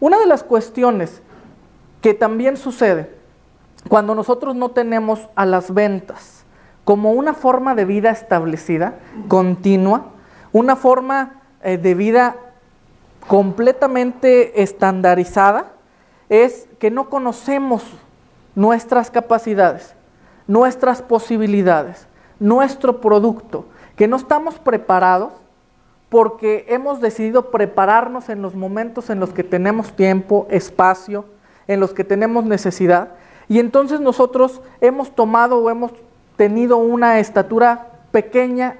Una de las cuestiones que también sucede cuando nosotros no tenemos a las ventas como una forma de vida establecida, continua, una forma eh, de vida completamente estandarizada, es que no conocemos nuestras capacidades, nuestras posibilidades, nuestro producto, que no estamos preparados porque hemos decidido prepararnos en los momentos en los que tenemos tiempo, espacio, en los que tenemos necesidad. Y entonces nosotros hemos tomado o hemos tenido una estatura pequeña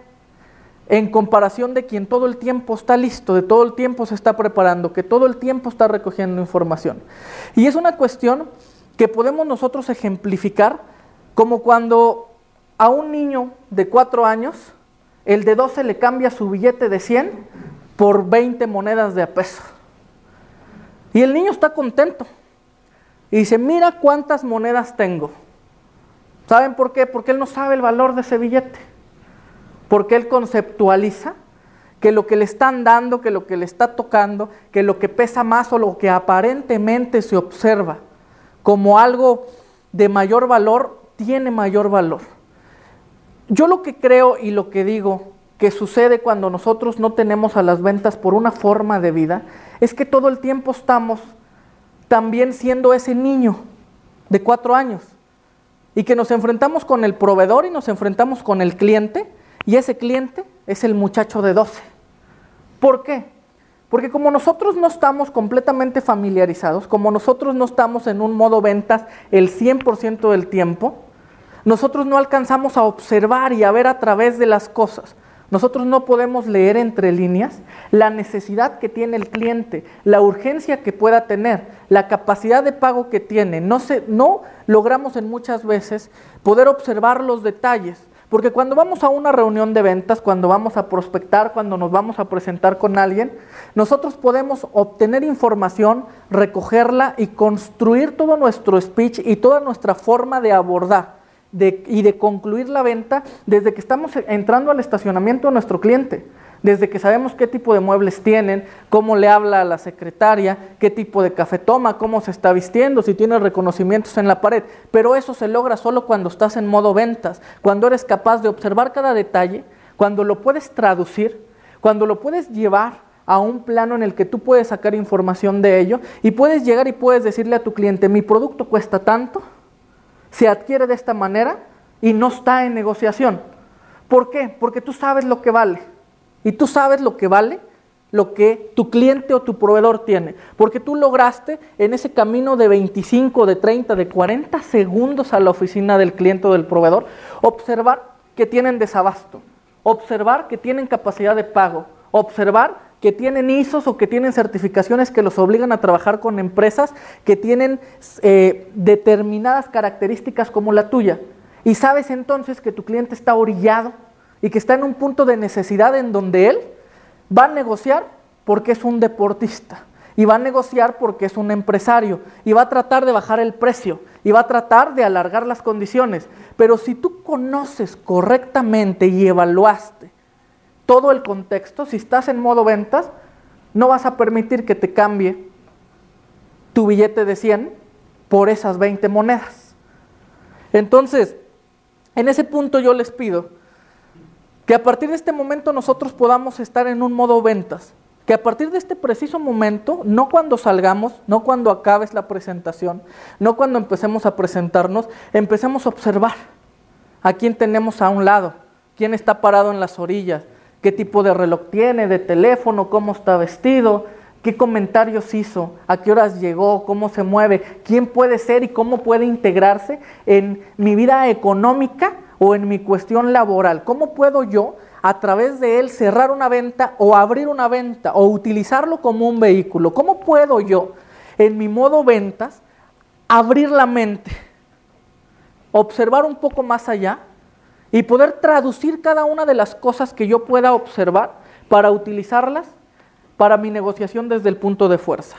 en comparación de quien todo el tiempo está listo, de todo el tiempo se está preparando, que todo el tiempo está recogiendo información. Y es una cuestión que podemos nosotros ejemplificar como cuando a un niño de cuatro años, el de 12 le cambia su billete de 100 por 20 monedas de a peso. Y el niño está contento. Y dice, mira cuántas monedas tengo. ¿Saben por qué? Porque él no sabe el valor de ese billete. Porque él conceptualiza que lo que le están dando, que lo que le está tocando, que lo que pesa más o lo que aparentemente se observa como algo de mayor valor, tiene mayor valor. Yo lo que creo y lo que digo que sucede cuando nosotros no tenemos a las ventas por una forma de vida, es que todo el tiempo estamos también siendo ese niño de cuatro años y que nos enfrentamos con el proveedor y nos enfrentamos con el cliente y ese cliente es el muchacho de 12. ¿Por qué? Porque como nosotros no estamos completamente familiarizados, como nosotros no estamos en un modo ventas el 100% del tiempo, nosotros no alcanzamos a observar y a ver a través de las cosas. Nosotros no podemos leer entre líneas la necesidad que tiene el cliente, la urgencia que pueda tener, la capacidad de pago que tiene. No, se, no logramos en muchas veces poder observar los detalles. Porque cuando vamos a una reunión de ventas, cuando vamos a prospectar, cuando nos vamos a presentar con alguien, nosotros podemos obtener información, recogerla y construir todo nuestro speech y toda nuestra forma de abordar y de concluir la venta desde que estamos entrando al estacionamiento de nuestro cliente, desde que sabemos qué tipo de muebles tienen, cómo le habla a la secretaria, qué tipo de café toma, cómo se está vistiendo, si tiene reconocimientos en la pared. Pero eso se logra solo cuando estás en modo ventas, cuando eres capaz de observar cada detalle, cuando lo puedes traducir, cuando lo puedes llevar a un plano en el que tú puedes sacar información de ello y puedes llegar y puedes decirle a tu cliente, mi producto cuesta tanto, se adquiere de esta manera y no está en negociación. ¿Por qué? Porque tú sabes lo que vale. Y tú sabes lo que vale lo que tu cliente o tu proveedor tiene. Porque tú lograste en ese camino de 25, de 30, de 40 segundos a la oficina del cliente o del proveedor, observar que tienen desabasto, observar que tienen capacidad de pago, observar que tienen ISOs o que tienen certificaciones que los obligan a trabajar con empresas que tienen eh, determinadas características como la tuya. Y sabes entonces que tu cliente está orillado y que está en un punto de necesidad en donde él va a negociar porque es un deportista y va a negociar porque es un empresario y va a tratar de bajar el precio y va a tratar de alargar las condiciones. Pero si tú conoces correctamente y evaluaste todo el contexto, si estás en modo ventas, no vas a permitir que te cambie tu billete de 100 por esas 20 monedas. Entonces, en ese punto yo les pido que a partir de este momento nosotros podamos estar en un modo ventas, que a partir de este preciso momento, no cuando salgamos, no cuando acabes la presentación, no cuando empecemos a presentarnos, empecemos a observar a quién tenemos a un lado, quién está parado en las orillas, qué tipo de reloj tiene, de teléfono, cómo está vestido, qué comentarios hizo, a qué horas llegó, cómo se mueve, quién puede ser y cómo puede integrarse en mi vida económica o en mi cuestión laboral. ¿Cómo puedo yo a través de él cerrar una venta o abrir una venta o utilizarlo como un vehículo? ¿Cómo puedo yo en mi modo ventas abrir la mente, observar un poco más allá y poder traducir cada una de las cosas que yo pueda observar para utilizarlas para mi negociación desde el punto de fuerza.